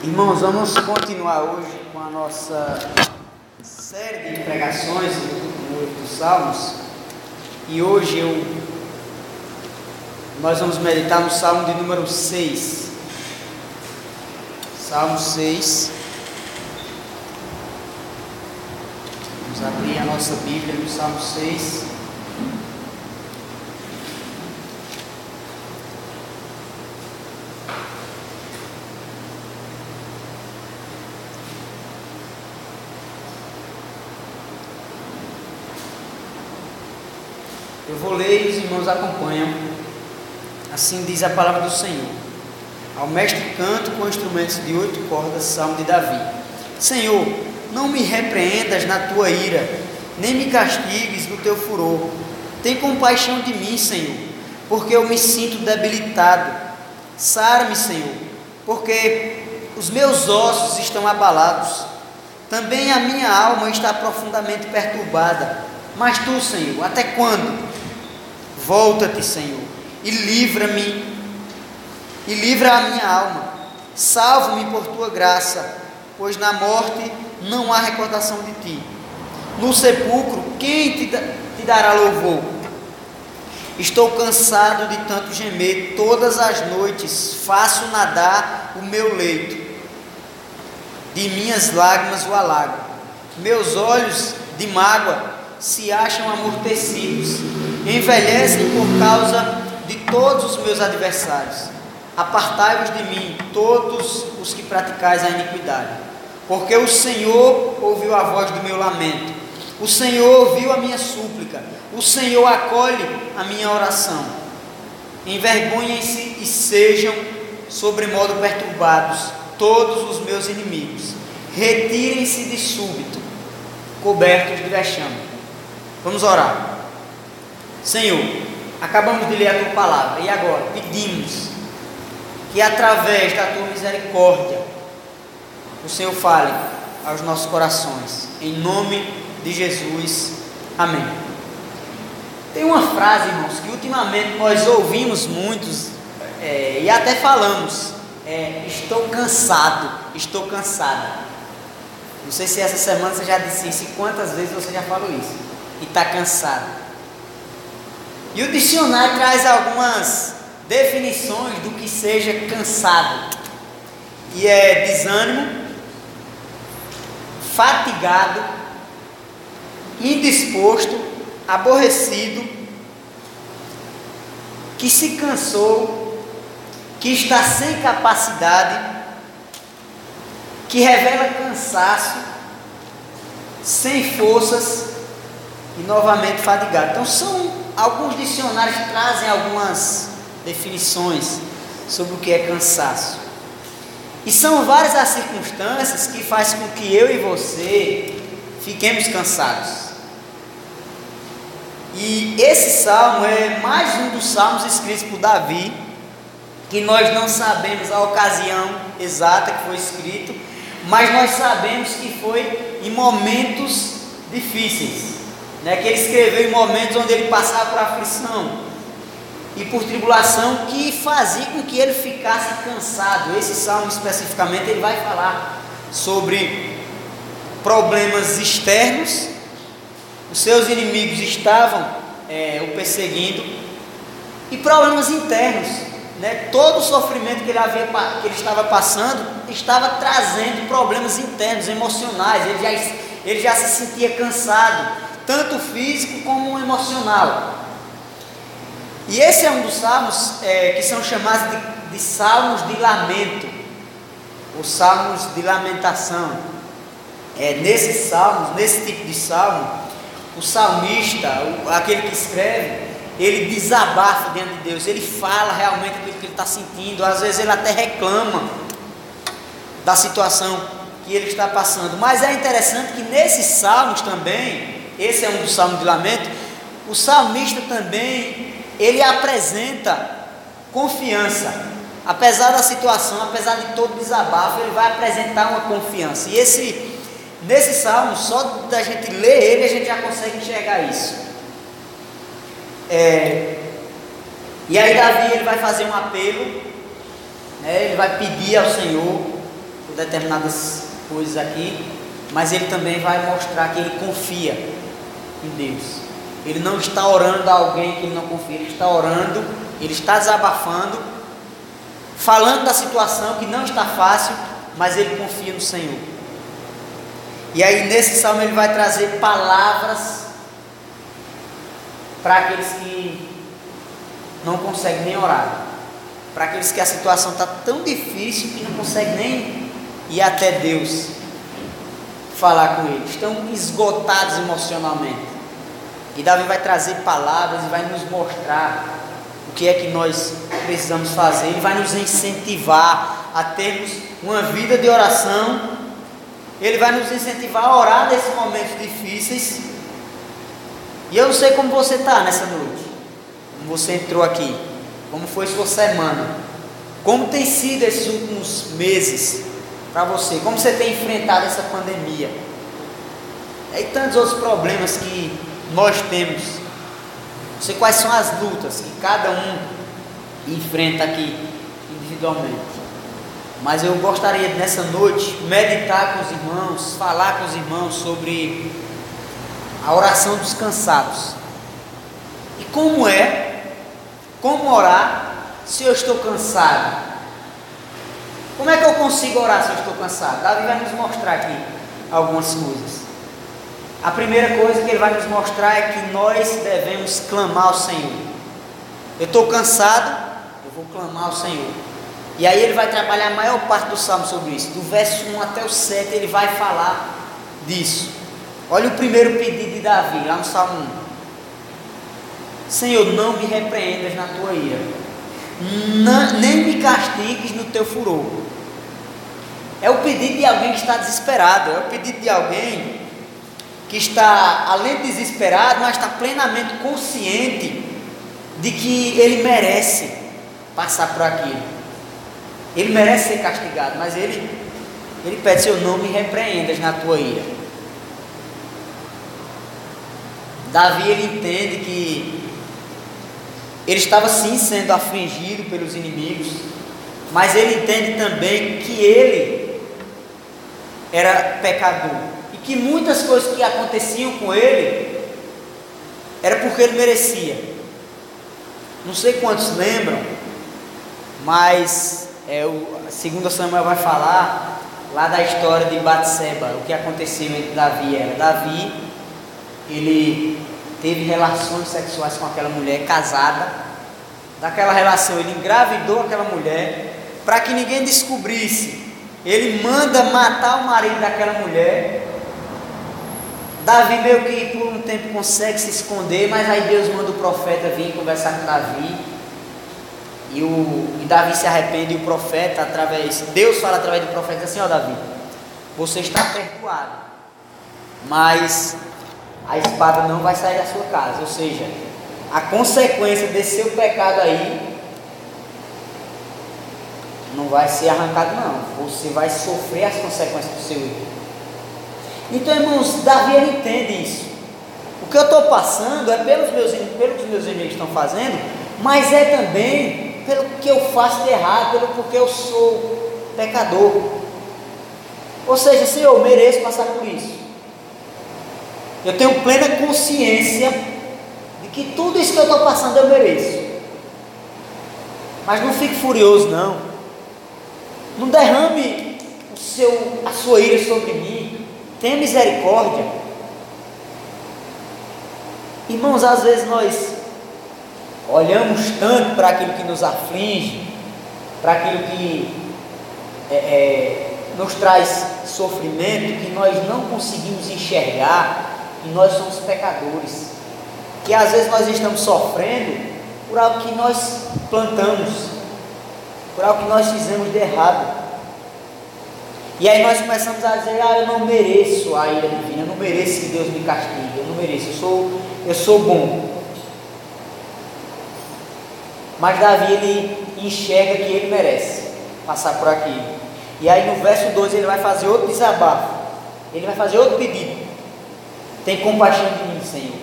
Irmãos, vamos continuar hoje com a nossa série de pregações no livro dos Salmos. E hoje eu, nós vamos meditar no Salmo de número 6. Salmo 6. Vamos abrir a nossa Bíblia no Salmo 6. Ler e os irmãos acompanham. Assim diz a palavra do Senhor. Ao mestre canto com instrumentos de oito cordas, salmo de Davi. Senhor, não me repreendas na tua ira, nem me castigues no teu furor. Tem compaixão de mim, Senhor, porque eu me sinto debilitado. Sara-me, Senhor, porque os meus ossos estão abalados. Também a minha alma está profundamente perturbada. Mas tu, Senhor, até quando? Volta-te, Senhor, e livra-me, e livra a minha alma. Salva-me por tua graça, pois na morte não há recordação de ti. No sepulcro, quem te, te dará louvor? Estou cansado de tanto gemer, todas as noites faço nadar o meu leito, de minhas lágrimas o alago. Meus olhos de mágoa se acham amortecidos, envelhecem por causa de todos os meus adversários. Apartai-vos de mim, todos os que praticais a iniquidade, porque o Senhor ouviu a voz do meu lamento, o Senhor ouviu a minha súplica, o Senhor acolhe a minha oração. Envergonhem-se e sejam sobremodo perturbados todos os meus inimigos. Retirem-se de súbito, cobertos de vexame. Vamos orar. Senhor, acabamos de ler a tua palavra e agora pedimos que através da tua misericórdia o Senhor fale aos nossos corações. Em nome de Jesus. Amém. Tem uma frase, irmãos, que ultimamente nós ouvimos muitos é, e até falamos. É, estou cansado, estou cansada. Não sei se essa semana você já disse isso e quantas vezes você já falou isso e está cansado. E o dicionário traz algumas definições do que seja cansado. E é desânimo, fatigado, indisposto, aborrecido, que se cansou, que está sem capacidade, que revela cansaço, sem forças, e novamente fadigado. Então são alguns dicionários trazem algumas definições sobre o que é cansaço. E são várias as circunstâncias que fazem com que eu e você fiquemos cansados. E esse salmo é mais um dos salmos escritos por Davi, que nós não sabemos a ocasião exata que foi escrito, mas nós sabemos que foi em momentos difíceis né, que ele escreveu em momentos onde ele passava por aflição e por tribulação que fazia com que ele ficasse cansado. Esse salmo especificamente ele vai falar sobre problemas externos, os seus inimigos estavam é, o perseguindo e problemas internos. Né? Todo o sofrimento que ele, havia, que ele estava passando estava trazendo problemas internos, emocionais. Ele já, ele já se sentia cansado tanto físico como emocional. E esse é um dos salmos é, que são chamados de, de salmos de lamento, os salmos de lamentação. É, nesses salmos, nesse tipo de salmo, o salmista, o, aquele que escreve, ele desabafa diante de Deus, ele fala realmente aquilo que ele está sentindo, às vezes ele até reclama da situação que ele está passando. Mas é interessante que nesses salmos também, esse é um dos salmos de lamento. O salmista também, ele apresenta confiança. Apesar da situação, apesar de todo desabafo, ele vai apresentar uma confiança. E esse, nesse salmo, só da gente ler ele, a gente já consegue enxergar isso. É, e aí Davi ele vai fazer um apelo, né, ele vai pedir ao Senhor, determinadas coisas aqui, mas ele também vai mostrar que ele confia em Deus. Ele não está orando a alguém que ele não confia, ele está orando, ele está desabafando, falando da situação que não está fácil, mas ele confia no Senhor. E aí nesse salmo ele vai trazer palavras para aqueles que não conseguem nem orar, para aqueles que a situação está tão difícil que não conseguem nem ir até Deus falar com eles, estão esgotados emocionalmente. E Davi vai trazer palavras e vai nos mostrar o que é que nós precisamos fazer, ele vai nos incentivar a termos uma vida de oração, ele vai nos incentivar a orar nesses momentos difíceis. E eu não sei como você está nessa noite, como você entrou aqui, como foi sua semana, como tem sido esses últimos meses para você? Como você tem enfrentado essa pandemia? E tantos outros problemas que nós temos. Não sei quais são as lutas que cada um enfrenta aqui individualmente. Mas eu gostaria nessa noite meditar com os irmãos, falar com os irmãos sobre a oração dos cansados. E como é, como orar se eu estou cansado? Como é que eu consigo orar se eu estou cansado? Davi vai nos mostrar aqui algumas coisas. A primeira coisa que ele vai nos mostrar é que nós devemos clamar ao Senhor. Eu estou cansado, eu vou clamar ao Senhor. E aí ele vai trabalhar a maior parte do salmo sobre isso. Do verso 1 até o 7 ele vai falar disso. Olha o primeiro pedido de Davi, lá no Salmo 1. Senhor, não me repreendas na tua ira, nem me castigues no teu furor. É o pedido de alguém que está desesperado, é o pedido de alguém que está, além de desesperado, mas está plenamente consciente de que ele merece passar por aquilo. Ele merece ser castigado, mas ele, ele pede: Senhor, não me repreendas na tua ira. Davi ele entende que ele estava sim sendo afligido pelos inimigos, mas ele entende também que ele era pecador e que muitas coisas que aconteciam com ele era porque ele merecia. Não sei quantos lembram, mas é, o segundo Samuel vai falar lá da história de Batseba, o que aconteceu entre Davi e ela. Davi, ele teve relações sexuais com aquela mulher casada. Daquela relação, ele engravidou aquela mulher para que ninguém descobrisse ele manda matar o marido daquela mulher. Davi meio que por um tempo consegue se esconder, mas aí Deus manda o profeta vir conversar com Davi. E, o, e Davi se arrepende e o profeta, através, Deus fala através do profeta assim, ó Davi, você está perdoado, mas a espada não vai sair da sua casa. Ou seja, a consequência desse seu pecado aí não vai ser arrancado, não. Você vai sofrer as consequências do seu erro. Então, irmãos, Davi ele entende isso. O que eu estou passando é pelos meus, pelo que meus inimigos estão fazendo, mas é também pelo que eu faço de errado, pelo porque eu sou pecador. Ou seja, se eu mereço passar por isso. Eu tenho plena consciência de que tudo isso que eu estou passando eu mereço. Mas não fique furioso, não. Não derrame o seu, a sua ira sobre mim. Tenha misericórdia. Irmãos, às vezes nós olhamos tanto para aquilo que nos aflige, para aquilo que é, é, nos traz sofrimento, que nós não conseguimos enxergar que nós somos pecadores, que às vezes nós estamos sofrendo por algo que nós plantamos, por algo que nós fizemos de errado. E aí nós começamos a dizer, ah, eu não mereço a ira divina, eu não mereço que Deus me castigue, eu não mereço, eu sou, eu sou bom. Mas Davi ele enxerga que ele merece passar por aquilo. E aí no verso 2 ele vai fazer outro desabafo. Ele vai fazer outro pedido. Tem compaixão de mim, Senhor.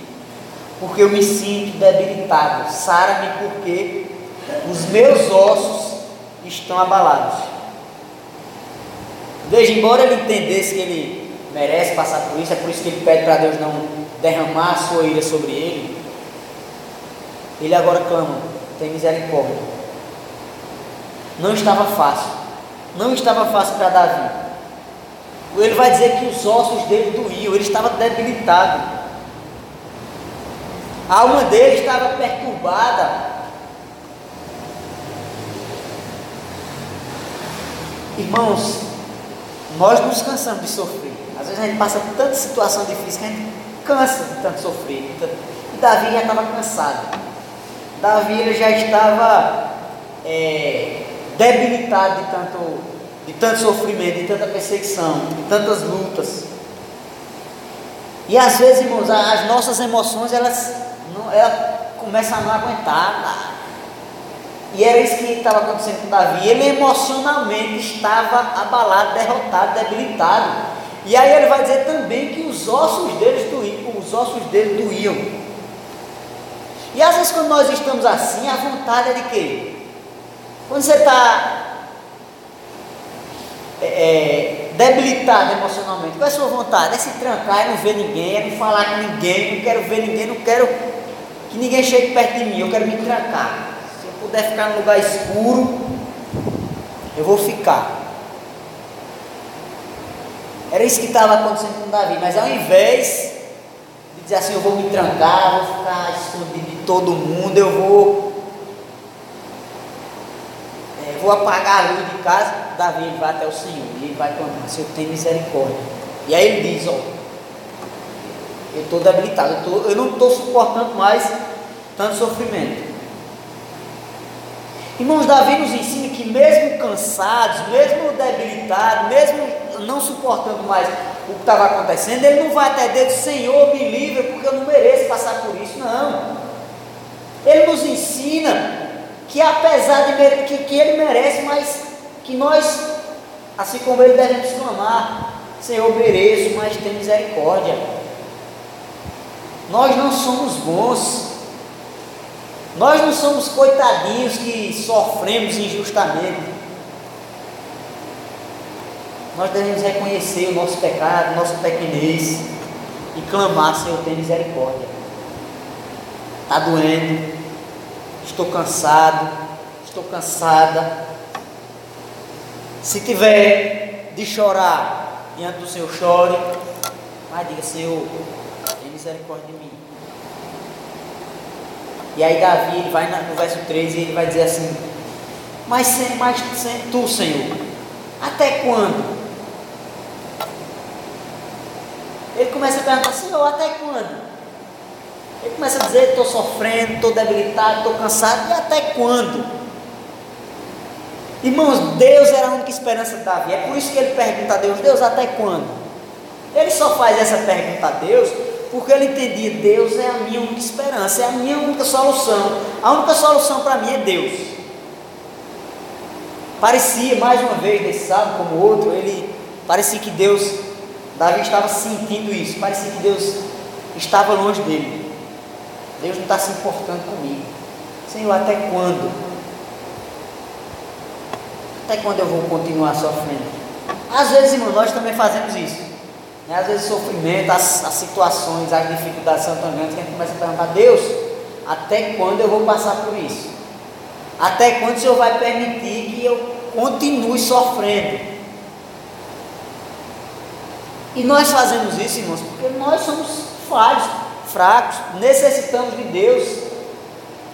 Porque eu me sinto debilitado. Sara-me porque os meus ossos estão abalados. Veja, embora ele entendesse que ele merece passar por isso, é por isso que ele pede para Deus não derramar a sua ira sobre ele. Ele agora clama: tem misericórdia. Não estava fácil, não estava fácil para Davi. Ele vai dizer que os ossos dele doíam, ele estava debilitado. A alma dele estava perturbada. Irmãos, nós nos cansamos de sofrer. Às vezes a gente passa por tanta situação difícil que a gente cansa de tanto sofrer. E Davi já estava cansado. Davi já estava é, debilitado de tanto, de tanto sofrimento, de tanta perseguição, de tantas lutas. E às vezes, irmãos, as nossas emoções elas, elas começam a não aguentar. E era isso que estava acontecendo com Davi. Ele emocionalmente estava abalado, derrotado, debilitado. E aí ele vai dizer também que os ossos deles doíam, os ossos dele doíam. E às vezes quando nós estamos assim, a vontade é de quê? Quando você está é, é, debilitado emocionalmente, qual é a sua vontade? É se trancar, é não ver ninguém, é não falar com ninguém, não quero ver ninguém, não quero que ninguém chegue perto de mim, eu quero me trancar puder ficar num lugar escuro, eu vou ficar. Era isso que estava acontecendo com Davi, mas ao invés de dizer assim, eu vou me trancar, vou ficar escondido de todo mundo, eu vou. É, vou apagar a luz de casa, Davi vai até o Senhor e ele vai clamar, Senhor tem misericórdia. E aí ele diz, ó, eu estou debilitado, eu, tô, eu não estou suportando mais tanto sofrimento. Irmãos, Davi nos ensina que mesmo cansados, mesmo debilitados, mesmo não suportando mais o que estava acontecendo, ele não vai até Deus, Senhor, me livre, porque eu não mereço passar por isso, não. Ele nos ensina que apesar de que, que ele merece, mas que nós, assim como ele, devemos clamar, Senhor, mereço, mas tem misericórdia. Nós não somos bons, nós não somos coitadinhos que sofremos injustamente. Nós devemos reconhecer o nosso pecado, nossa pequenez e clamar, Senhor, tem misericórdia. Está doendo, estou cansado, estou cansada. Se tiver de chorar diante do Senhor, chore, mas diga, Senhor, tem misericórdia de mim. E aí Davi ele vai no verso 13 e ele vai dizer assim, mas, mas tu, Senhor, até quando? Ele começa a perguntar, Senhor, até quando? Ele começa a dizer, estou sofrendo, estou debilitado, estou cansado, e até quando? Irmãos, Deus era a única esperança de Davi. É por isso que ele pergunta a Deus, Deus, até quando? Ele só faz essa pergunta a Deus porque ele entendia, Deus é a minha única esperança, é a minha única solução. A única solução para mim é Deus. Parecia, mais uma vez, nesse sábado como outro, ele parecia que Deus, Davi estava sentindo isso, parecia que Deus estava longe dele. Deus não está se importando comigo. Senhor, até quando? Até quando eu vou continuar sofrendo? Às vezes, irmão, nós também fazemos isso. Né? Às vezes o sofrimento, as, as situações, as dificuldades são tão grandes que a gente começa a perguntar, Deus, até quando eu vou passar por isso? Até quando o Senhor vai permitir que eu continue sofrendo? E nós fazemos isso, irmãos, porque nós somos falhos, fracos, necessitamos de Deus.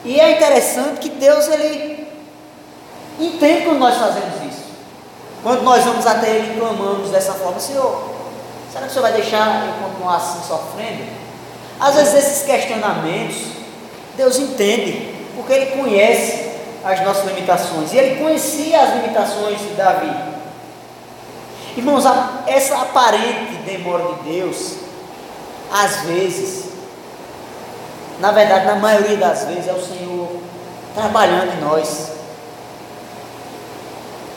E é interessante que Deus ele entende quando nós fazemos isso. Quando nós vamos até Ele e clamamos dessa forma, Senhor, Será que o senhor vai deixar eu continuar assim sofrendo? Às vezes esses questionamentos, Deus entende, porque Ele conhece as nossas limitações. E Ele conhecia as limitações de Davi. Irmãos, essa aparente demora de Deus, às vezes, na verdade, na maioria das vezes, é o Senhor trabalhando em nós.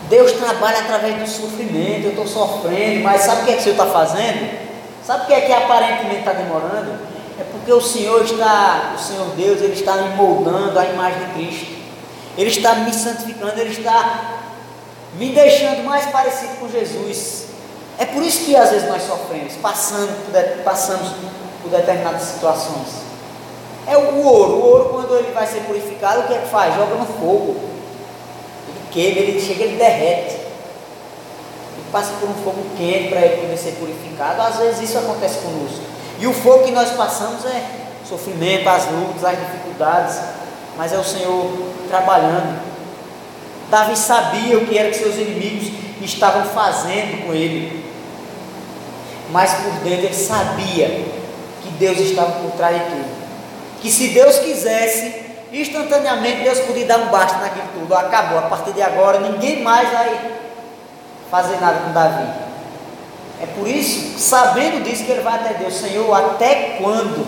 Deus trabalha através do sofrimento, eu estou sofrendo, mas sabe o que, é que o Senhor está fazendo? Sabe o que é que aparentemente está demorando? É porque o Senhor está, o Senhor Deus, Ele está me moldando a imagem de Cristo. Ele está me santificando, Ele está me deixando mais parecido com Jesus. É por isso que às vezes nós sofremos, passando por passamos por determinadas situações. É o ouro, o ouro quando ele vai ser purificado, o que é que faz? Joga no fogo. Queima, ele chega, ele derrete. Ele passa por um fogo quente para ele poder ser purificado. Às vezes isso acontece conosco. E o fogo que nós passamos é sofrimento, as lutas, as dificuldades, mas é o Senhor trabalhando. Davi sabia o que era que seus inimigos estavam fazendo com ele, mas por dentro ele sabia que Deus estava por trás de tudo. Que se Deus quisesse, instantaneamente Deus podia dar um basta naquilo tudo. Acabou, a partir de agora ninguém mais vai fazer nada com Davi. É por isso, sabendo disso, que ele vai até Deus, Senhor, até quando?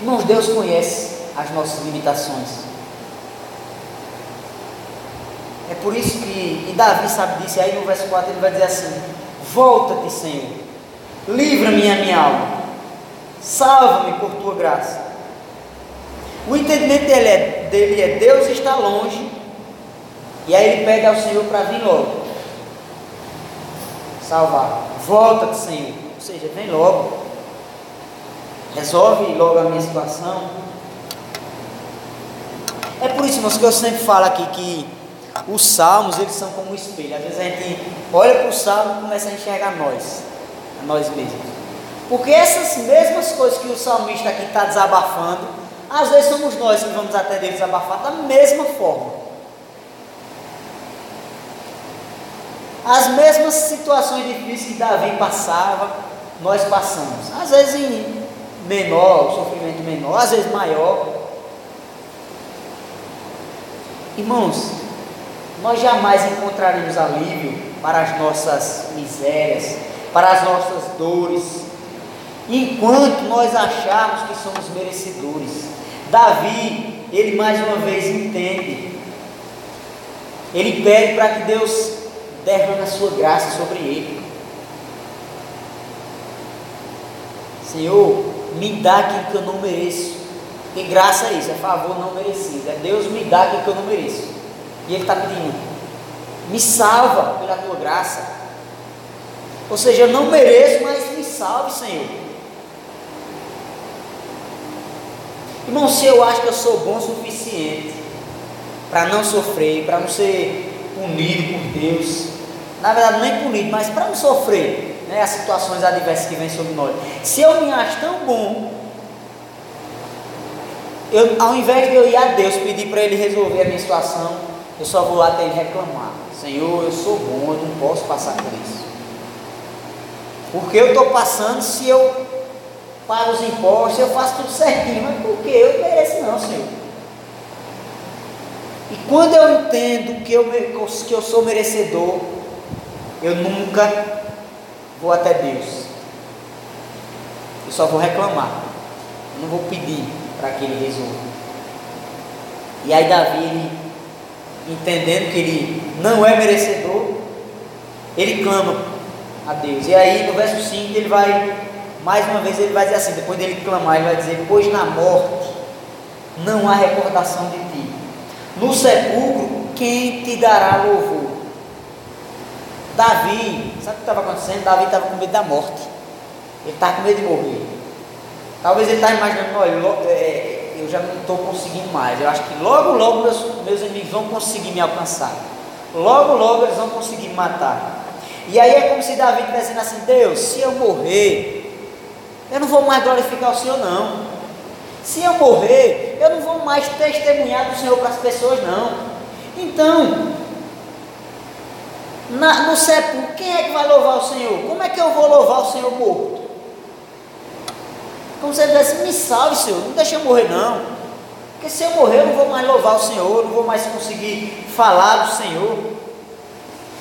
Irmãos, Deus conhece as nossas limitações. É por isso que, e Davi sabe disso, aí no verso 4 ele vai dizer assim: Volta-te, Senhor, livra-me a minha alma, salva-me por tua graça. O entendimento dele é, dele é: Deus está longe, e aí ele pede ao Senhor para vir logo salvar. Volta-te, Senhor, ou seja, vem logo, resolve logo a minha situação. É por isso, irmãos, que eu sempre falo aqui que os salmos, eles são como um espelho. Às vezes a gente olha para o salmo e começa a enxergar nós, a nós mesmos. Porque essas mesmas coisas que o salmista aqui está desabafando, às vezes somos nós que vamos até Deus desabafar da mesma forma. As mesmas situações difíceis que Davi passava, nós passamos. Às vezes em menor, sofrimento menor, às vezes maior. Irmãos, nós jamais encontraremos alívio para as nossas misérias, para as nossas dores, enquanto nós acharmos que somos merecedores. Davi, ele mais uma vez entende, ele pede para que Deus derrame a sua graça sobre ele. Senhor, me dá aquilo que eu não mereço. E graça é isso, é favor não merecido. É Deus me dá aquilo que eu não mereço. E Ele está pedindo: me salva pela tua graça. Ou seja, eu não mereço, mas me salve, Senhor. Irmão, se eu acho que eu sou bom o suficiente para não sofrer, para não ser punido por Deus, na verdade, nem punido, mas para não sofrer né, as situações adversas que vêm sobre nós. Se eu me acho tão bom eu, ao invés de eu ir a Deus pedir para Ele resolver a minha situação, eu só vou lá até Ele reclamar: Senhor, eu sou bom, eu não posso passar por isso. Porque eu estou passando se eu pago os impostos, eu faço tudo certinho, mas por que eu mereço não, Senhor? E quando eu entendo que eu, que eu sou merecedor, eu nunca vou até Deus. Eu só vou reclamar. Eu não vou pedir para que ele resolva. E aí Davi, ele, entendendo que ele não é merecedor, ele clama a Deus. E aí no verso 5 ele vai, mais uma vez ele vai dizer assim, depois dele clamar, ele vai dizer, pois na morte não há recordação de ti. No sepulcro, quem te dará louvor? Davi, sabe o que estava acontecendo? Davi estava com medo da morte. Ele estava com medo de morrer. Talvez ele está imaginando, olha, é, eu já não estou conseguindo mais. Eu acho que logo, logo meus, meus inimigos vão conseguir me alcançar. Logo, logo eles vão conseguir me matar. E aí é como se Davi estivesse dizendo assim: Deus, se eu morrer, eu não vou mais glorificar o Senhor, não. Se eu morrer, eu não vou mais testemunhar do Senhor para as pessoas, não. Então, na, no sepulcro, quem é que vai louvar o Senhor? Como é que eu vou louvar o Senhor morto? Como se ele dissesse, me salve, Senhor, não deixa eu morrer não. Porque se eu morrer, eu não vou mais louvar o Senhor, não vou mais conseguir falar do Senhor.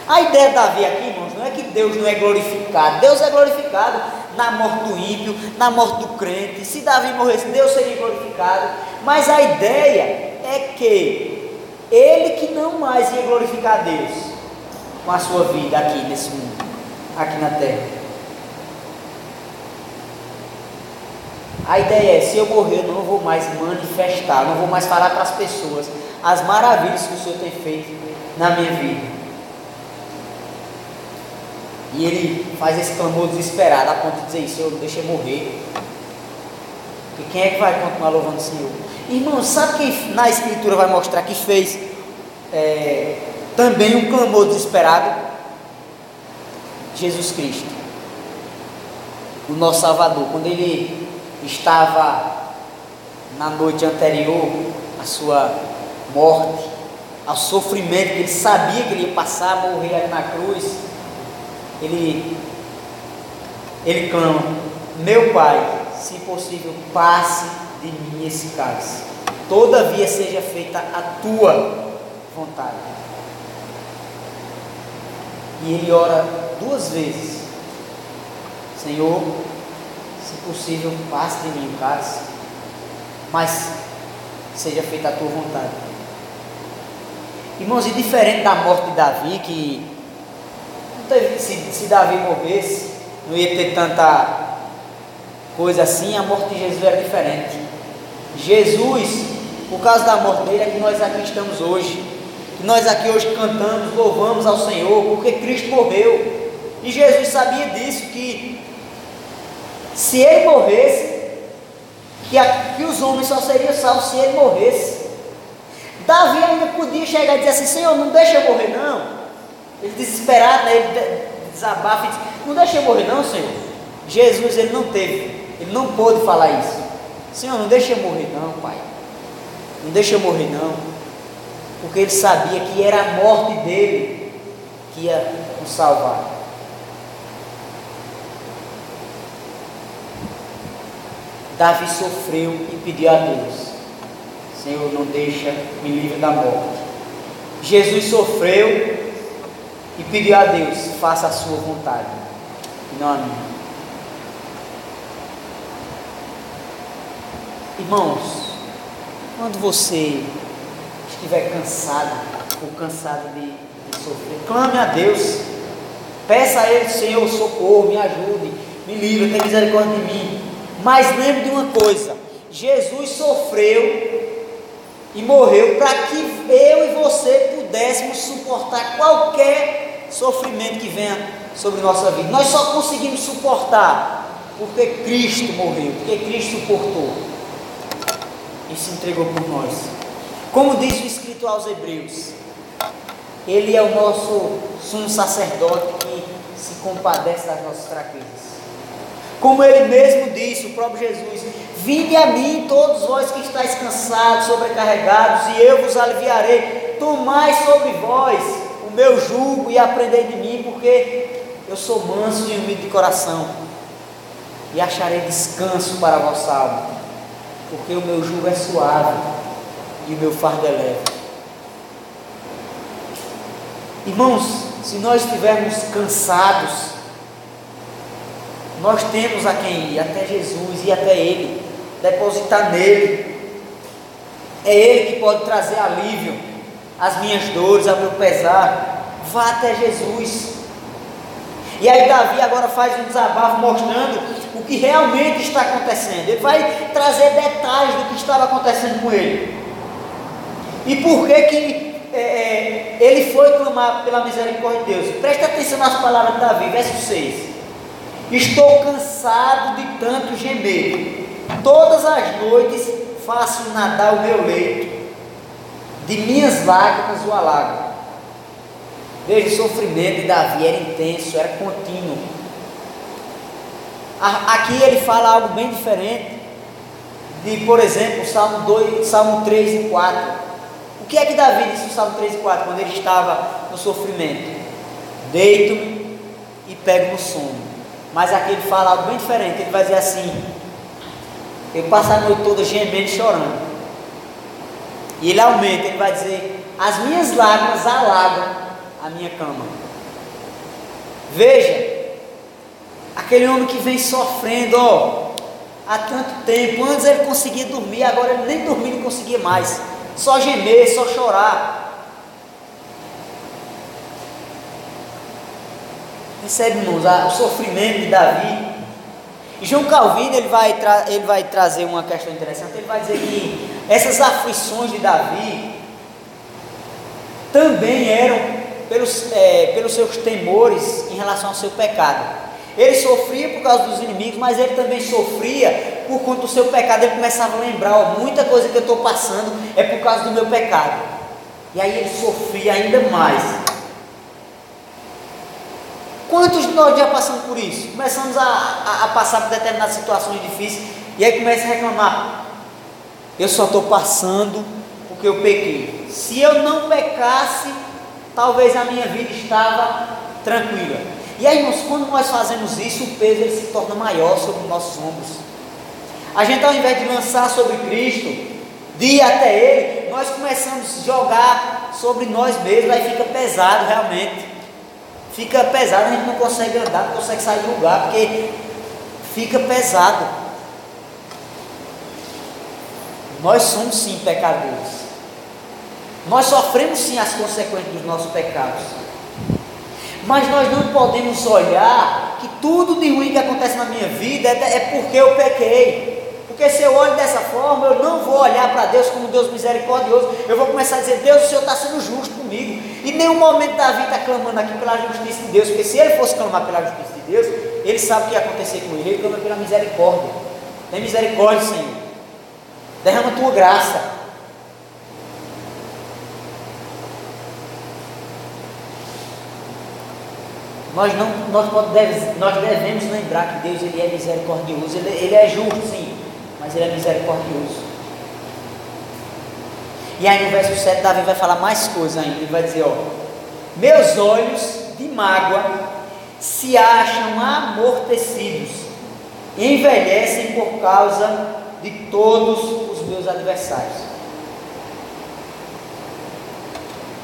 A ideia de Davi aqui, irmãos, não é que Deus não é glorificado. Deus é glorificado na morte do ímpio, na morte do crente. Se Davi morresse, Deus seria glorificado. Mas a ideia é que ele que não mais ia glorificar Deus com a sua vida aqui nesse mundo, aqui na terra. A ideia é: se eu morrer, eu não vou mais manifestar, não vou mais falar para as pessoas as maravilhas que o Senhor tem feito na minha vida. E ele faz esse clamor desesperado a ponto de dizer: Senhor, deixa eu morrer. E quem é que vai continuar louvando o Senhor? Irmão, sabe quem na Escritura vai mostrar que fez é, também um clamor desesperado? Jesus Cristo, o nosso Salvador, quando ele estava na noite anterior à sua morte, ao sofrimento que ele sabia que ele ia passar, morrer ali na cruz, ele, ele clama: Meu Pai, se possível, passe de mim esse cálice. Todavia seja feita a tua vontade. E ele ora duas vezes: Senhor, se possível, passe de mim o cálice, mas seja feita a tua vontade. Irmãos, e diferente da morte de Davi, que se, se Davi morresse, não ia ter tanta coisa assim, a morte de Jesus era diferente. Jesus, por causa da morte dele, é que nós aqui estamos hoje. Que nós aqui hoje cantamos, louvamos ao Senhor, porque Cristo morreu. E Jesus sabia disso, que se ele morresse, que, a, que os homens só seriam salvos se ele morresse. Davi ainda podia chegar e dizer assim, Senhor, não deixa eu morrer não. Ele desesperado, né? ele desabafa e diz, não deixa eu morrer não, Senhor. Jesus, ele não teve ele não pôde falar isso. Senhor, não deixa eu morrer não, Pai. Não deixa eu morrer não. Porque ele sabia que era a morte dele que ia nos salvar. Davi sofreu e pediu a Deus: Senhor, não deixa, me livre da morte. Jesus sofreu e pediu a Deus: faça a sua vontade, não a minha. Irmãos, quando você estiver cansado ou cansado de, de sofrer, clame a Deus, peça a Ele, Senhor, socorro, me ajude, me livre, tenha misericórdia de mim. Mas lembre de uma coisa: Jesus sofreu e morreu para que eu e você pudéssemos suportar qualquer sofrimento que venha sobre nossa vida. Nós só conseguimos suportar porque Cristo morreu, porque Cristo suportou e se entregou por nós. Como diz o escrito aos Hebreus, Ele é o nosso sumo sacerdote que se compadece das nossas fraquezas. Como Ele mesmo disse, o próprio Jesus: Vinde a mim, todos vós que estáis cansados, sobrecarregados, e eu vos aliviarei. Tomai sobre vós o meu jugo e aprendei de mim, porque eu sou manso e humilde de coração, e acharei descanso para a vossa alma porque o meu jugo é suave e o meu fardo é leve. Irmãos, se nós estivermos cansados, nós temos a quem ir, até Jesus e até Ele, depositar nele. É Ele que pode trazer alívio às minhas dores, ao meu pesar. Vá até Jesus. E aí Davi agora faz um desabafo mostrando o que realmente está acontecendo. Ele vai trazer detalhes do que estava acontecendo com ele. E por que que é, é ele foi clamar pela misericórdia de Deus? Presta atenção nas palavras de Davi, verso 6. Estou cansado de tanto gemer. Todas as noites faço nadar o meu leito. De minhas lágrimas o alago. Veja, o sofrimento de Davi era intenso, era contínuo. Aqui ele fala algo bem diferente de, por exemplo, Salmo 2, Salmo 3 e 4. O que é que Davi disse no Salmo 3 e 4 quando ele estava no sofrimento? Deito-me e pego no sono. Mas aqui ele fala algo bem diferente. Ele vai dizer assim: Eu passo a noite toda gemendo e chorando. E ele aumenta, ele vai dizer: As minhas lágrimas alagam a minha cama. Veja, aquele homem que vem sofrendo, ó, há tanto tempo, antes ele conseguia dormir, agora ele nem dormir não conseguia mais, só gemer, só chorar. Percebe, irmãos, o sofrimento de Davi. João Calvino ele vai, ele vai trazer uma questão interessante. Ele vai dizer que essas aflições de Davi também eram pelos, é, pelos seus temores em relação ao seu pecado. Ele sofria por causa dos inimigos, mas ele também sofria por conta do seu pecado. Ele começava a lembrar: ó, muita coisa que eu estou passando é por causa do meu pecado. E aí ele sofria ainda mais. Quantos de nós já passamos por isso? Começamos a, a, a passar por determinadas situações difíceis e aí começa a reclamar: eu só estou passando porque eu pequei. Se eu não pecasse, talvez a minha vida estava tranquila. E aí, irmãos, quando nós fazemos isso, o peso ele se torna maior sobre os nossos ombros. A gente, ao invés de lançar sobre Cristo, de ir até Ele, nós começamos a jogar sobre nós mesmos, aí fica pesado realmente. Fica pesado, a gente não consegue andar, não consegue sair do lugar, porque fica pesado. Nós somos sim pecadores. Nós sofremos sim as consequências dos nossos pecados. Mas nós não podemos olhar que tudo de ruim que acontece na minha vida é, é porque eu pequei. Porque se eu olho dessa forma, eu não vou olhar para Deus como Deus misericordioso. Eu vou começar a dizer: Deus, o Senhor está sendo justo comigo. E nenhum momento Davi está clamando aqui pela justiça de Deus. Porque se ele fosse clamar pela justiça de Deus, ele sabe o que ia acontecer com ele. Ele clama pela misericórdia. Tem misericórdia, Senhor. Derrama tua graça. Nós, não, nós, deve, nós devemos lembrar que Deus ele é misericordioso, ele, ele é justo sim, mas ele é misericordioso. E aí no verso 7 Davi vai falar mais coisa ainda, ele vai dizer, ó, meus olhos de mágoa se acham amortecidos, envelhecem por causa de todos os meus adversários.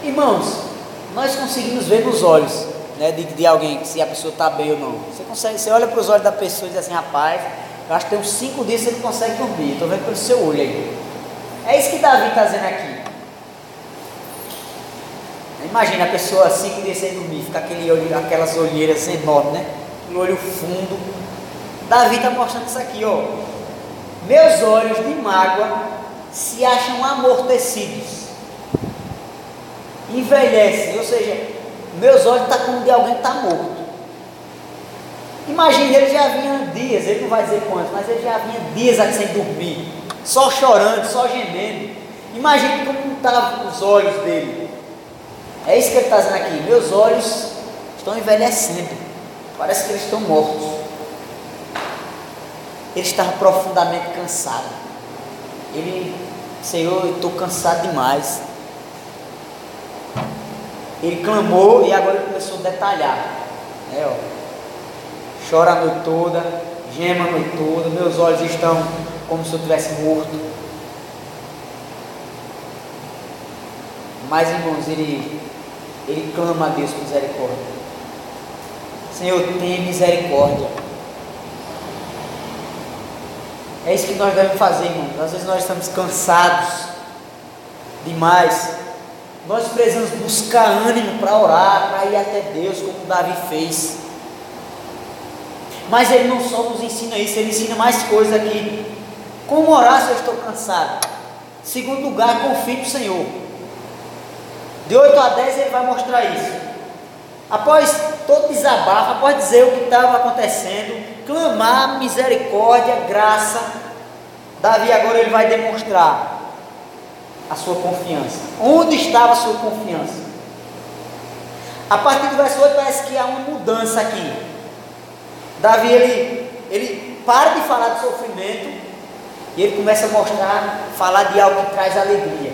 Irmãos, nós conseguimos ver nos olhos né, de, de alguém, se a pessoa está bem ou não. Você consegue, você olha para os olhos da pessoa e diz assim, rapaz, eu acho que tem uns cinco dias que não consegue dormir. Estou vendo pelo seu olho aí. É isso que Davi está dizendo aqui. Imagina a pessoa cinco dias sem dormir, fica aquele olho, aquelas olheiras enormes, né? Aquele olho fundo. Davi está mostrando isso aqui, ó. Meus olhos de mágoa se acham amortecidos, envelhecem, ou seja, meus olhos estão tá como de alguém que está morto. Imagine, ele já vinha dias, ele não vai dizer quantos, mas ele já vinha dias aqui sem dormir, só chorando, só gemendo. Imagine como estavam os olhos dele. É isso que ele está dizendo aqui. Meus olhos estão envelhecendo. Parece que eles estão mortos. Ele estava profundamente cansado. Ele, Senhor, eu estou cansado demais. Ele clamou e agora ele começou a detalhar. Né, ó. Chora a noite toda, gema a noite toda, meus olhos estão como se eu tivesse morto. Mas irmãos, ele, ele clama a Deus por misericórdia. Senhor, tenha misericórdia. É isso que nós devemos fazer, irmãos. Às vezes nós estamos cansados demais nós precisamos buscar ânimo para orar, para ir até Deus, como Davi fez. Mas ele não só nos ensina isso, ele ensina mais coisas aqui. Como orar se eu estou cansado? Segundo lugar, confie no Senhor. De 8 a 10 ele vai mostrar isso. Após todo desabafo, após dizer o que estava acontecendo, clamar misericórdia, graça, Davi agora ele vai demonstrar a sua confiança. Onde estava a sua confiança? A partir do verso 8 parece que há uma mudança aqui. Davi ele, ele para de falar de sofrimento e ele começa a mostrar, falar de algo que traz alegria.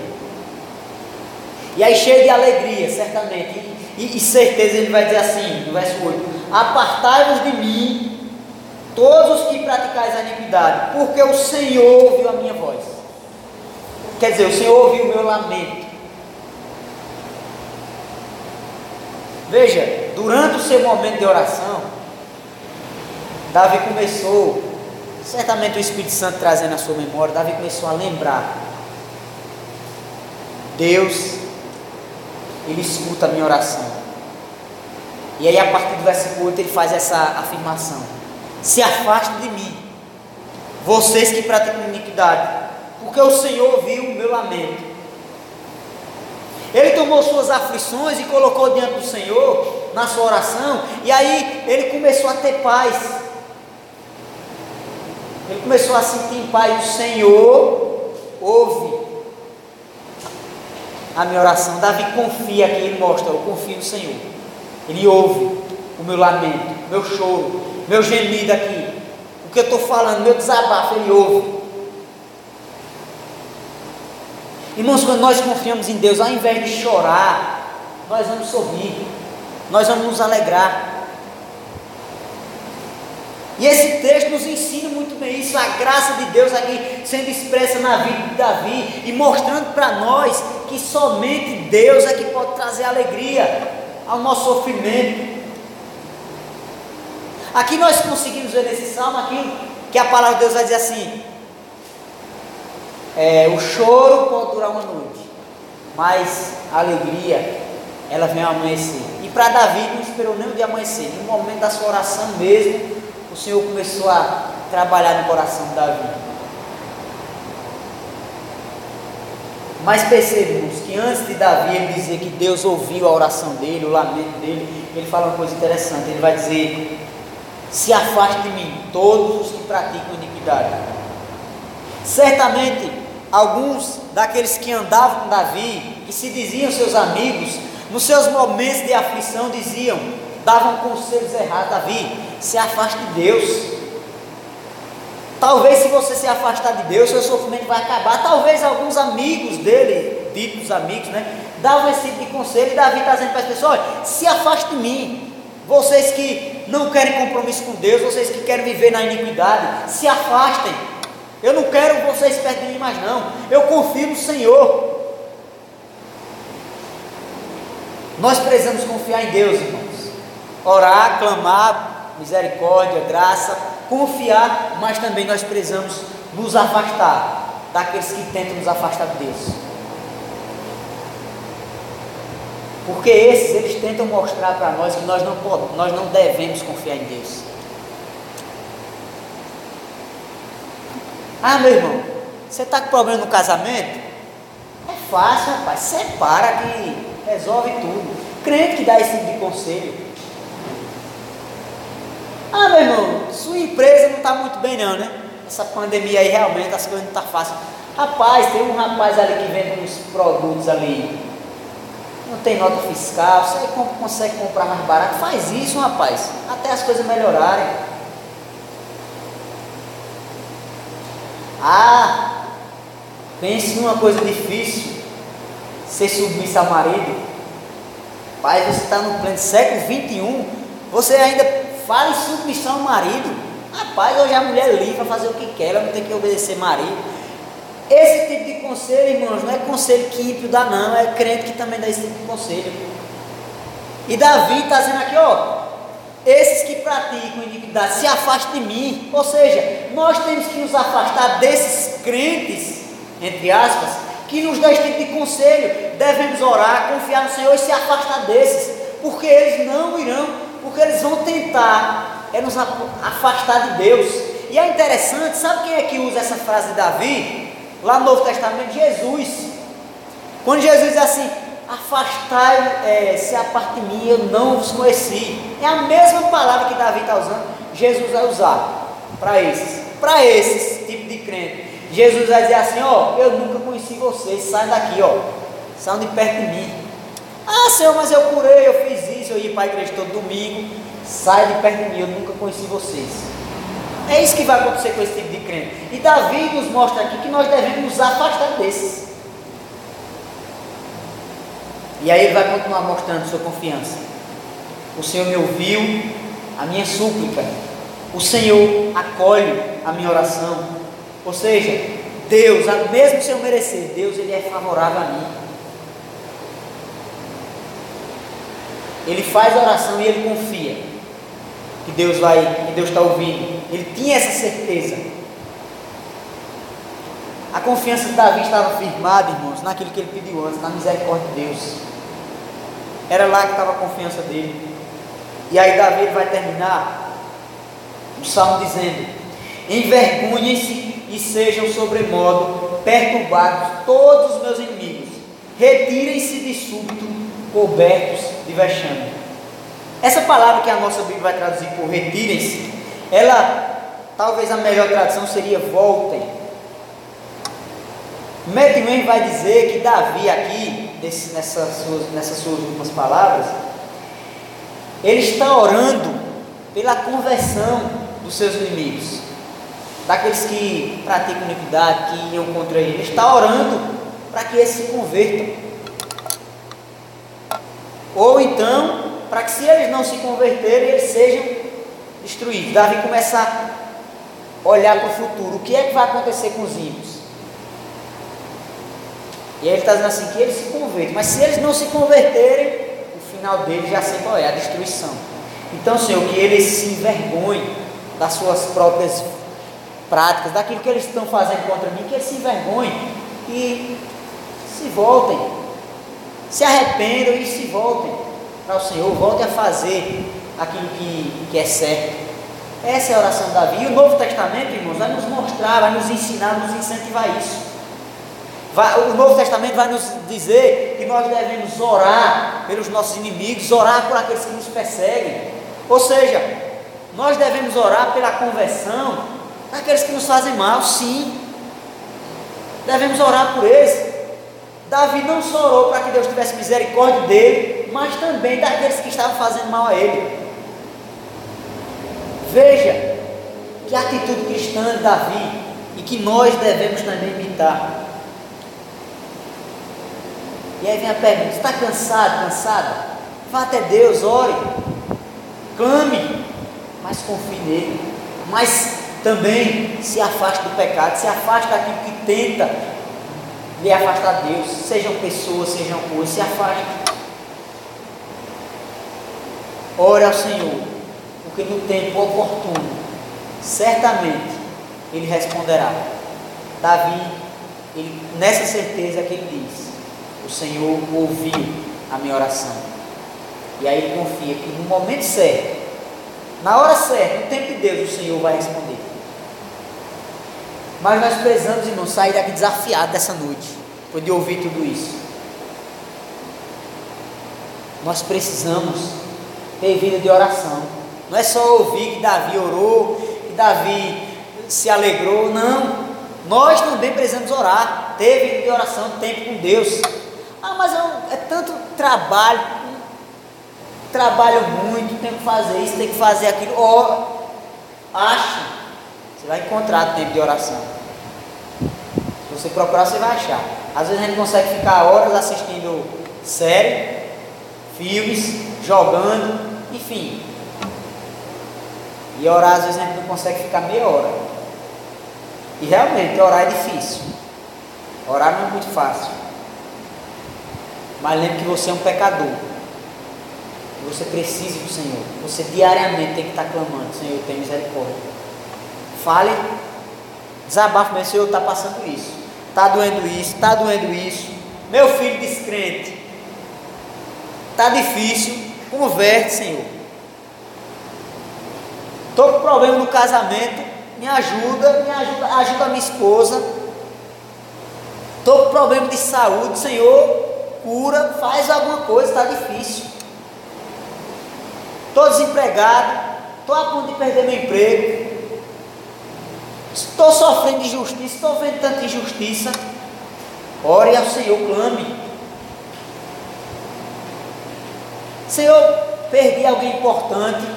E aí cheio de alegria, certamente. E, e, certeza ele vai dizer assim, no verso 8: Apartai-vos de mim, todos os que praticais a iniquidade, porque o Senhor ouviu a minha voz. Quer dizer, o Senhor ouviu o meu lamento. Veja, durante o seu momento de oração, Davi começou, certamente o Espírito Santo trazendo a sua memória, Davi começou a lembrar: Deus, Ele escuta a minha oração. E aí, a partir do versículo 8, ele faz essa afirmação: Se afaste de mim, vocês que praticam iniquidade, porque o Senhor viu o meu lamento. Ele tomou suas aflições e colocou diante do Senhor na sua oração, e aí ele começou a ter paz. Ele começou a sentir em paz. O Senhor ouve a minha oração. Davi confia aqui, ele mostra: eu confio no Senhor. Ele ouve o meu lamento, meu choro, meu gemido aqui. O que eu estou falando, meu desabafo, ele ouve. Irmãos, quando nós confiamos em Deus, ao invés de chorar, nós vamos sorrir, nós vamos nos alegrar. E esse texto nos ensina muito bem isso, a graça de Deus aqui sendo expressa na vida de Davi e mostrando para nós que somente Deus é que pode trazer alegria ao nosso sofrimento. Aqui nós conseguimos ver nesse salmo aquilo que a palavra de Deus vai dizer assim: é, o choro pode durar uma noite, mas a alegria, ela vem ao amanhecer. E para Davi não esperou nem o dia amanhecer, no momento da sua oração mesmo, o Senhor começou a trabalhar no coração de Davi. Mas percebemos que antes de Davi ele dizer que Deus ouviu a oração dele, o lamento dele, ele fala uma coisa interessante. Ele vai dizer: Se afaste de mim todos os que praticam iniquidade. Certamente alguns daqueles que andavam com Davi, que se diziam seus amigos, nos seus momentos de aflição diziam, davam conselhos errados, Davi, se afaste de Deus. Talvez se você se afastar de Deus, seu sofrimento vai acabar. Talvez alguns amigos dele, ditos amigos, né, davam esse tipo de conselho, e Davi está dizendo para as pessoas, se afaste de mim. Vocês que não querem compromisso com Deus, vocês que querem viver na iniquidade, se afastem. Eu não quero vocês perto de mim mais não. Eu confio no Senhor. Nós precisamos confiar em Deus, irmãos. Orar, clamar, misericórdia, graça, confiar, mas também nós precisamos nos afastar daqueles que tentam nos afastar de Deus. Porque esses, eles tentam mostrar para nós que nós não, podemos, nós não devemos confiar em Deus. Ah, meu irmão, você está com problema no casamento? É fácil, rapaz. Separa que resolve tudo. Crente que dá esse tipo de conselho. Meu irmão, sua empresa não está muito bem não, né? Essa pandemia aí realmente as coisas não estão tá fáceis. Rapaz, tem um rapaz ali que vende uns produtos ali. Não tem nota fiscal, você consegue comprar mais barato. Faz isso, rapaz, até as coisas melhorarem. Ah, pense numa coisa difícil, ser submissa ao marido. Pai, você está no pleno século 21, você ainda fala em submissão ao marido. Rapaz, hoje a mulher é livre para fazer o que quer, ela não tem que obedecer marido. Esse tipo de conselho, irmãos, não é conselho que ímpio dá, não, é crente que também dá esse tipo de conselho. E Davi está dizendo aqui, ó, esses que praticam iniquidade se afastem de mim. Ou seja, nós temos que nos afastar desses crentes, entre aspas, que nos dão esse tipo de conselho. Devemos orar, confiar no Senhor e se afastar desses, porque eles não irão, porque eles vão tentar é nos afastar de Deus. E é interessante, sabe quem é que usa essa frase de Davi? Lá no Novo Testamento, Jesus. Quando Jesus diz assim: afastai-se é, a parte de mim, eu não vos conheci. É a mesma palavra que Davi está usando, Jesus vai usar para esses, para esses tipo de crente. Jesus vai dizer assim, ó, eu nunca conheci vocês, sai daqui, ó, saiam de perto de mim. Ah, Senhor, mas eu curei, eu fiz isso, eu ia para a igreja todo domingo, sai de perto de mim, eu nunca conheci vocês. É isso que vai acontecer com esse tipo de crente. E Davi nos mostra aqui que nós devemos nos afastar desses. E aí ele vai continuar mostrando sua confiança. O Senhor me ouviu a minha súplica. O Senhor acolhe a minha oração. Ou seja, Deus, mesmo sem eu merecer, Deus ele é favorável a mim. Ele faz a oração e ele confia que Deus vai, que Deus está ouvindo. Ele tinha essa certeza. A confiança de Davi estava firmada, irmãos, naquilo que ele pediu antes, na misericórdia de Deus. Era lá que estava a confiança dele. E aí Davi vai terminar o salmo dizendo: Envergonhem-se e sejam sobremodo perturbados todos os meus inimigos, retirem-se de súbito, cobertos de vexame. Essa palavra que a nossa Bíblia vai traduzir por retirem-se, ela, talvez a melhor tradução seria voltem. Metman vai dizer que Davi aqui, desse, nessas, suas, nessas suas últimas palavras, ele está orando pela conversão dos seus inimigos, daqueles que praticam iniquidade, que iam contra ele. Ele está orando para que eles se convertam. Ou então, para que se eles não se converterem, eles sejam destruídos. Davi começa a olhar para o futuro. O que é que vai acontecer com os ímpios? E aí ele está dizendo assim, que eles se convertem. Mas se eles não se converterem, o final deles já sei qual é, a destruição. Então, Senhor, que eles se envergonhem das suas próprias práticas, daquilo que eles estão fazendo contra mim, que eles se envergonhem e se voltem, se arrependam e se voltem para o Senhor, voltem a fazer aquilo que, que é certo. Essa é a oração de Davi. E o Novo Testamento, irmãos, vai nos mostrar, vai nos ensinar, nos incentivar isso. Vai, o Novo Testamento vai nos dizer que nós devemos orar pelos nossos inimigos, orar por aqueles que nos perseguem. Ou seja, nós devemos orar pela conversão daqueles que nos fazem mal, sim. Devemos orar por eles. Davi não só orou para que Deus tivesse misericórdia dele, mas também daqueles que estavam fazendo mal a ele. Veja que atitude cristã de Davi e que nós devemos também imitar. E aí vem a pergunta: está cansado, cansada? Vá até Deus, ore, clame, mas confie nele. Mas também se afaste do pecado, se afaste daquilo que tenta lhe afastar de Deus, sejam pessoas, sejam coisas, se afaste. Ore ao Senhor, porque no tempo oportuno, certamente Ele responderá. Davi, ele, nessa certeza que ele diz, o Senhor ouviu a minha oração. E aí ele confia que no momento certo, na hora certa, no tempo de Deus, o Senhor vai responder. Mas nós precisamos, irmão, sair daqui desafiado dessa noite, por de ouvir tudo isso. Nós precisamos ter vida de oração. Não é só ouvir que Davi orou, que Davi se alegrou, não. Nós também precisamos orar, ter vida de oração, tempo com Deus. Ah, mas é, é tanto trabalho, trabalho muito, tem que fazer isso, tem que fazer aquilo. Oh, acha, você vai encontrar tempo de oração. Se você procurar, você vai achar. Às vezes a gente consegue ficar horas assistindo série, filmes, jogando, enfim. E orar, às vezes a gente não consegue ficar meia hora. E realmente, orar é difícil. Orar não é muito fácil. Mas lembre que você é um pecador. Você precisa do Senhor. Você diariamente tem que estar clamando: Senhor, tem misericórdia. Fale, desabafe, mas o Senhor está passando isso. Está doendo isso, está doendo isso. Meu filho descrente. Está difícil. Converte, Senhor. Estou com problema no casamento. Me ajuda, me ajuda, ajuda a minha esposa. Estou com problema de saúde, Senhor cura, faz alguma coisa, está difícil. Estou desempregado, estou a ponto de perder meu emprego. Estou sofrendo injustiça, estou vendo tanta injustiça. Ore ao Senhor, clame. Senhor, perdi alguém importante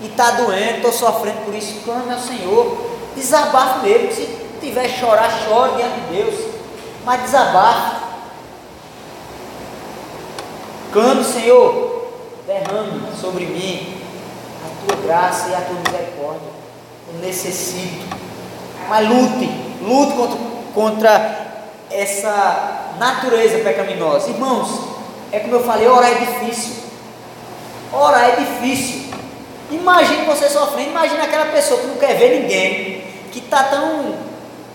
e está doendo, estou sofrendo por isso. Clame ao Senhor. Desabafe mesmo. Se tiver chorar, chore diante de Deus. Mas desabafe. Clame, Senhor, derrame sobre mim a tua graça e a tua misericórdia. Eu necessito. Mas lute, lute contra, contra essa natureza pecaminosa. Irmãos, é como eu falei, orar é difícil. Orar é difícil. Imagine você sofrendo, imagine aquela pessoa que não quer ver ninguém, que está tão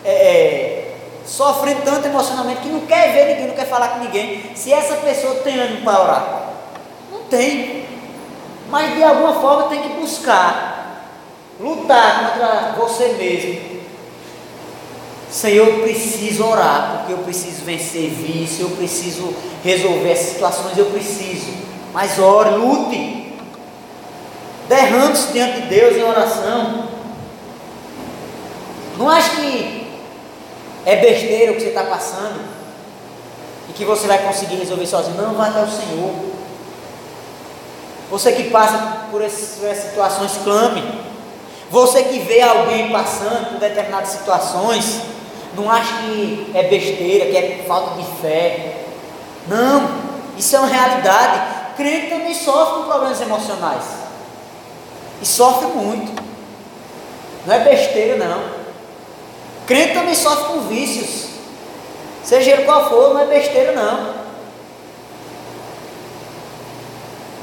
é, é sofrendo tanto emocionalmente que não quer ver ninguém, não quer falar com ninguém. Se essa pessoa tem ânimo para orar, não tem. Mas de alguma forma tem que buscar lutar contra você mesmo. Senhor, eu preciso orar, porque eu preciso vencer vício, eu preciso resolver essas situações, eu preciso. Mas ore, lute. Derrame-se diante de Deus em oração. Não acho que é besteira o que você está passando e que você vai conseguir resolver sozinho. Não, vá até o Senhor. Você que passa por essas situações, clame. Você que vê alguém passando por determinadas situações, não acha que é besteira, que é falta de fé. Não, isso é uma realidade. Crente também sofre com problemas emocionais. E sofre muito. Não é besteira, não. Crente também sofre com vícios. Seja ele qual for, não é besteira, não.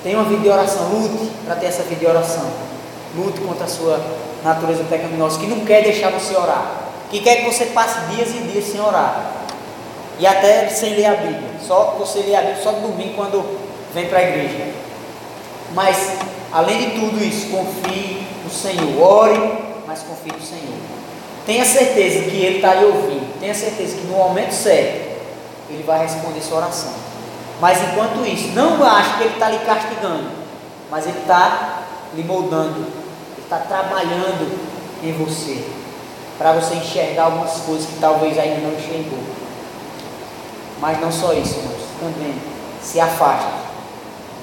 Tem uma vida de oração, lute para ter essa vida de oração. Lute contra a sua natureza pecaminosa, que não quer deixar você orar que quer que você passe dias e dias sem orar. E até sem ler a Bíblia. Só você lê a Bíblia só domingo quando vem para a igreja. Mas, além de tudo isso, confie no Senhor. Ore, mas confie no Senhor. Tenha certeza que Ele está aí ouvindo. Tenha certeza que no momento certo Ele vai responder sua oração. Mas enquanto isso, não ache que Ele está lhe castigando. Mas Ele está lhe moldando. Ele está trabalhando em você para você enxergar algumas coisas que talvez ainda não enxergou. Mas não só isso, irmãos, também se afasta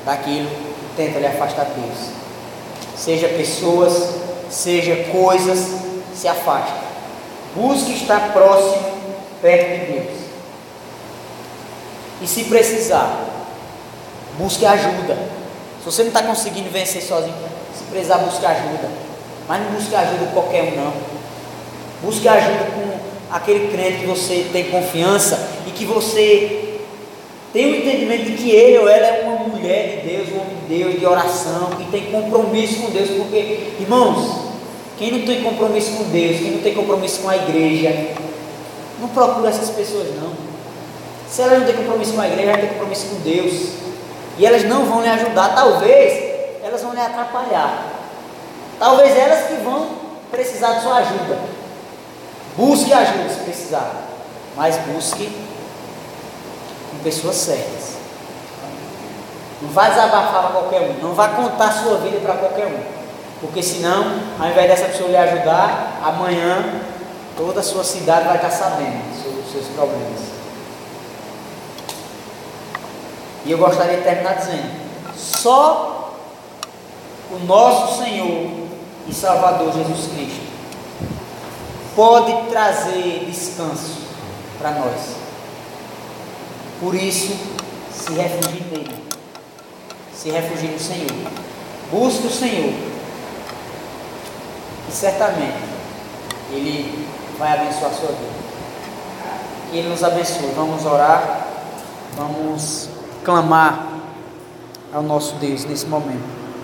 daquilo que tenta lhe afastar de Deus. Seja pessoas, seja coisas, se afasta. Busque estar próximo, perto de Deus. E se precisar, busque ajuda. Se você não está conseguindo vencer sozinho, se precisar, busque ajuda. Mas não busque ajuda de qualquer um, não. Busque ajuda com aquele crente que você tem confiança e que você tem o entendimento de que ele ou ela é uma mulher de Deus, um homem de Deus, de oração, que tem compromisso com Deus, porque, irmãos, quem não tem compromisso com Deus, quem não tem compromisso com a igreja, não procura essas pessoas não. Se elas não têm compromisso com a igreja, elas têm compromisso com Deus. E elas não vão lhe ajudar, talvez elas vão lhe atrapalhar. Talvez elas que vão precisar de sua ajuda. Busque ajuda se precisar, mas busque com pessoas certas. Não vá desabafar para qualquer um, não vá contar sua vida para qualquer um, porque senão, ao invés dessa pessoa lhe ajudar, amanhã toda a sua cidade vai estar sabendo sobre seus problemas. E eu gostaria de terminar dizendo: só o nosso Senhor e Salvador Jesus Cristo pode trazer descanso para nós. Por isso, se refugie nele. Se refugie no Senhor. Busque o Senhor. E certamente Ele vai abençoar a sua vida. Que Ele nos abençoe. Vamos orar. Vamos clamar ao nosso Deus nesse momento.